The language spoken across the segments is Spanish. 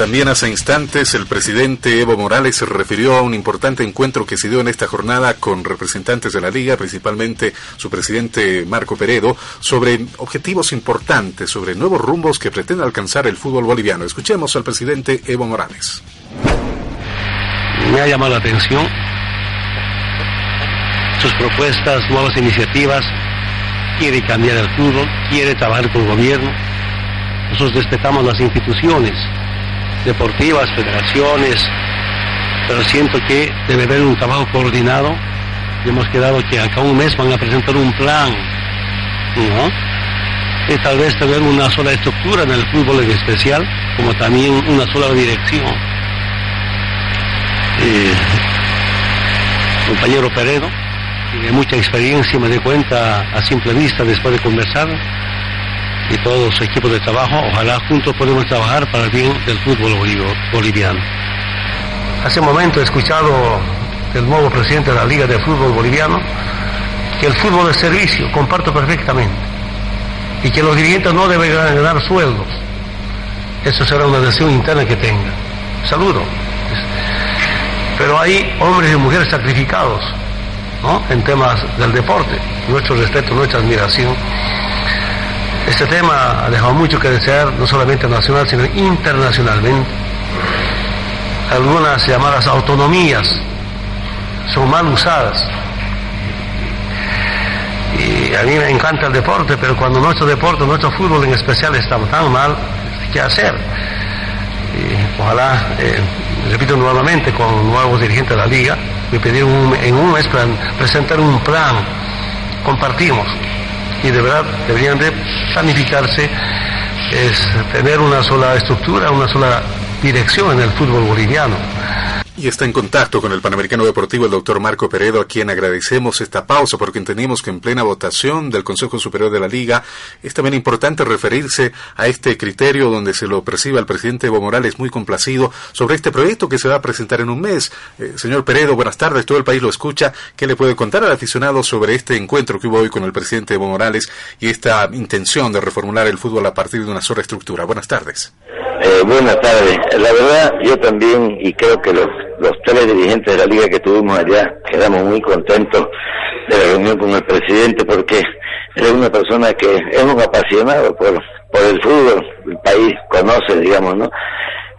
También hace instantes el presidente Evo Morales se refirió a un importante encuentro que se dio en esta jornada con representantes de la liga, principalmente su presidente Marco Peredo, sobre objetivos importantes, sobre nuevos rumbos que pretende alcanzar el fútbol boliviano. Escuchemos al presidente Evo Morales me ha llamado la atención sus propuestas, nuevas iniciativas, quiere cambiar el fútbol, quiere trabajar con el gobierno. Nosotros respetamos las instituciones deportivas, federaciones, pero siento que debe haber un trabajo coordinado. Y hemos quedado que acá un mes van a presentar un plan, ¿no? Y tal vez tener una sola estructura en el fútbol en especial, como también una sola dirección. Eh, compañero Peredo, tiene mucha experiencia, me doy cuenta a simple vista después de conversar, y todo su equipo de trabajo, ojalá juntos podamos trabajar para el bien del fútbol boliviano. Hace un momento he escuchado del nuevo presidente de la Liga de Fútbol Boliviano que el fútbol es servicio, comparto perfectamente, y que los dirigentes no deben ganar sueldos. Eso será una decisión interna que tenga. Saludo pero hay hombres y mujeres sacrificados ¿no? en temas del deporte. Nuestro respeto, nuestra admiración. Este tema ha dejado mucho que desear, no solamente nacional, sino internacionalmente. Algunas llamadas autonomías son mal usadas. Y a mí me encanta el deporte, pero cuando nuestro deporte, nuestro fútbol en especial está tan mal, ¿qué hacer? Ojalá eh, repito nuevamente, con nuevos dirigentes de la liga, me pidieron en un mes presentar un plan, compartimos, y de verdad deberían de planificarse, es tener una sola estructura, una sola dirección en el fútbol boliviano. Y está en contacto con el Panamericano Deportivo el doctor Marco Peredo, a quien agradecemos esta pausa porque entendimos que en plena votación del Consejo Superior de la Liga es también importante referirse a este criterio donde se lo percibe al presidente Evo Morales muy complacido sobre este proyecto que se va a presentar en un mes. Eh, señor Peredo, buenas tardes, todo el país lo escucha. ¿Qué le puede contar al aficionado sobre este encuentro que hubo hoy con el presidente Evo Morales y esta intención de reformular el fútbol a partir de una sola estructura? Buenas tardes. Eh, buenas tardes. La verdad, yo también, y creo que los, tres dirigentes de la liga que tuvimos allá, quedamos muy contentos de la reunión con el presidente porque es una persona que es un apasionado por, por el fútbol, el país conoce, digamos, ¿no?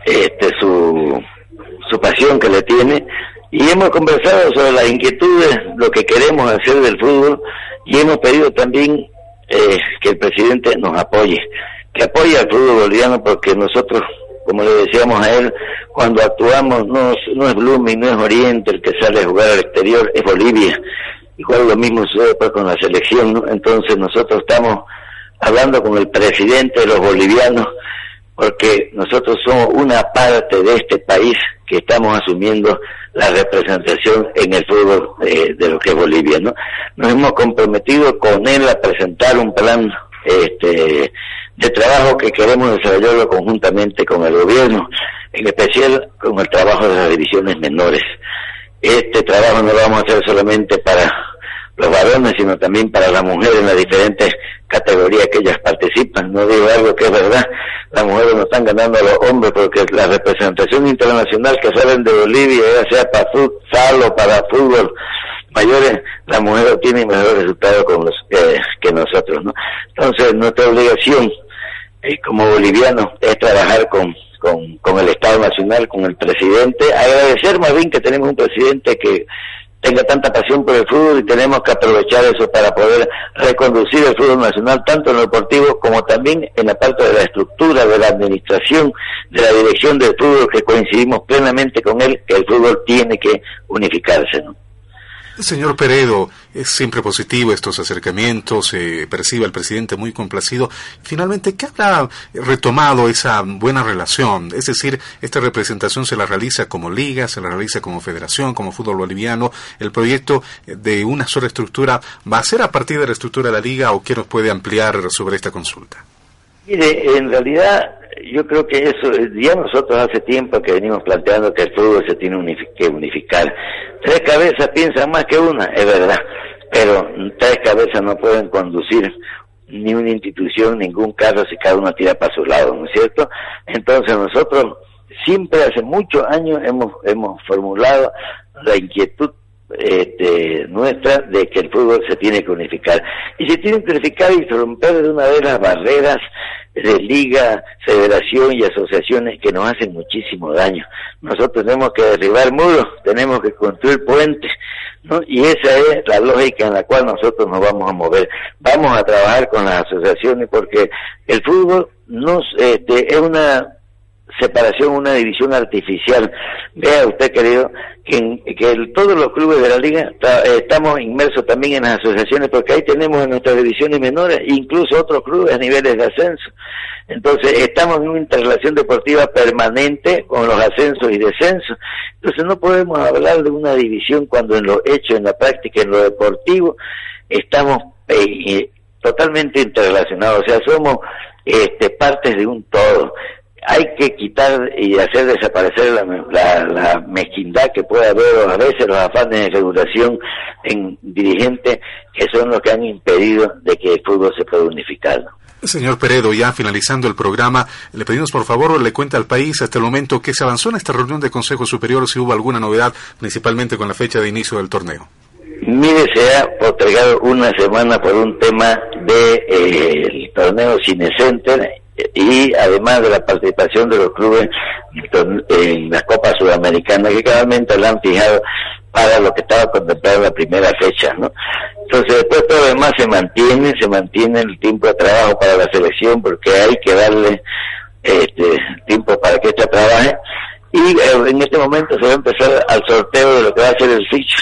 Este, su, su pasión que le tiene y hemos conversado sobre las inquietudes, lo que queremos hacer del fútbol y hemos pedido también eh, que el presidente nos apoye que apoya al fútbol boliviano porque nosotros, como le decíamos a él, cuando actuamos no, no es Blooming, no es Oriente el que sale a jugar al exterior, es Bolivia. Igual lo mismo sucede pues con la selección, ¿no? Entonces nosotros estamos hablando con el presidente de los bolivianos porque nosotros somos una parte de este país que estamos asumiendo la representación en el fútbol eh, de lo que es Bolivia, ¿no? Nos hemos comprometido con él a presentar un plan este de trabajo que queremos desarrollarlo conjuntamente con el gobierno, en especial con el trabajo de las divisiones menores. Este trabajo no lo vamos a hacer solamente para los varones, sino también para las mujeres en las diferentes categorías que ellas participan. No digo algo que es verdad, las mujeres no están ganando a los hombres porque la representación internacional que salen de Bolivia, ya sea para futsal o para fútbol, mayores, la mujer tiene mejor resultado con los, eh, que nosotros, ¿no? Entonces, nuestra obligación como boliviano es trabajar con, con, con el Estado Nacional, con el presidente, agradecer más bien que tenemos un presidente que tenga tanta pasión por el fútbol y tenemos que aprovechar eso para poder reconducir el fútbol nacional tanto en lo deportivo como también en la parte de la estructura, de la administración, de la dirección del fútbol que coincidimos plenamente con él que el fútbol tiene que unificarse, ¿no? Señor Peredo, es siempre positivo estos acercamientos, se percibe al presidente muy complacido. Finalmente, ¿qué habrá retomado esa buena relación? Es decir, esta representación se la realiza como liga, se la realiza como federación, como fútbol boliviano. ¿El proyecto de una sola estructura va a ser a partir de la estructura de la liga o qué nos puede ampliar sobre esta consulta? Mire, en realidad yo creo que eso, ya nosotros hace tiempo que venimos planteando que el fútbol se tiene que unificar. Tres cabezas piensan más que una, es verdad, pero tres cabezas no pueden conducir ni una institución, ningún caso si cada uno tira para su lado, ¿no es cierto? Entonces nosotros siempre hace muchos años hemos, hemos formulado la inquietud este, nuestra de que el fútbol se tiene que unificar. Y se tiene que unificar y romper de una vez las barreras de liga, federación y asociaciones que nos hacen muchísimo daño. Nosotros tenemos que derribar muros, tenemos que construir puentes, ¿no? Y esa es la lógica en la cual nosotros nos vamos a mover. Vamos a trabajar con las asociaciones porque el fútbol nos, este, es una separación, una división artificial. Vea usted, querido, que, que todos los clubes de la liga eh, estamos inmersos también en las asociaciones, porque ahí tenemos en nuestras divisiones menores, incluso otros clubes a niveles de ascenso. Entonces, estamos en una interrelación deportiva permanente con los ascensos y descensos. Entonces, no podemos hablar de una división cuando en lo hecho, en la práctica, en lo deportivo, estamos eh, eh, totalmente interrelacionados. O sea, somos este, partes de un todo hay que quitar y hacer desaparecer la, la, mezquindad que puede haber a veces los afanes de regulación en dirigentes que son los que han impedido de que el fútbol se pueda unificar. Señor Peredo, ya finalizando el programa, le pedimos por favor le cuente al país hasta el momento que se avanzó en esta reunión de Consejo Superior, si hubo alguna novedad, principalmente con la fecha de inicio del torneo. Mire, se ha postergado una semana por un tema del de, eh, torneo Cinecenter y además de la participación de los clubes en la Copa Sudamericana que claramente la han fijado para lo que estaba contemplado en la primera fecha, ¿no? Entonces después todo lo demás se mantiene, se mantiene el tiempo de trabajo para la selección porque hay que darle este tiempo para que esta trabaje y en este momento se va a empezar al sorteo de lo que va a ser el ficho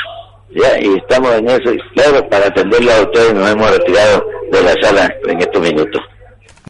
ya y estamos en eso y claro para atenderle a ustedes nos hemos retirado de la sala en estos minutos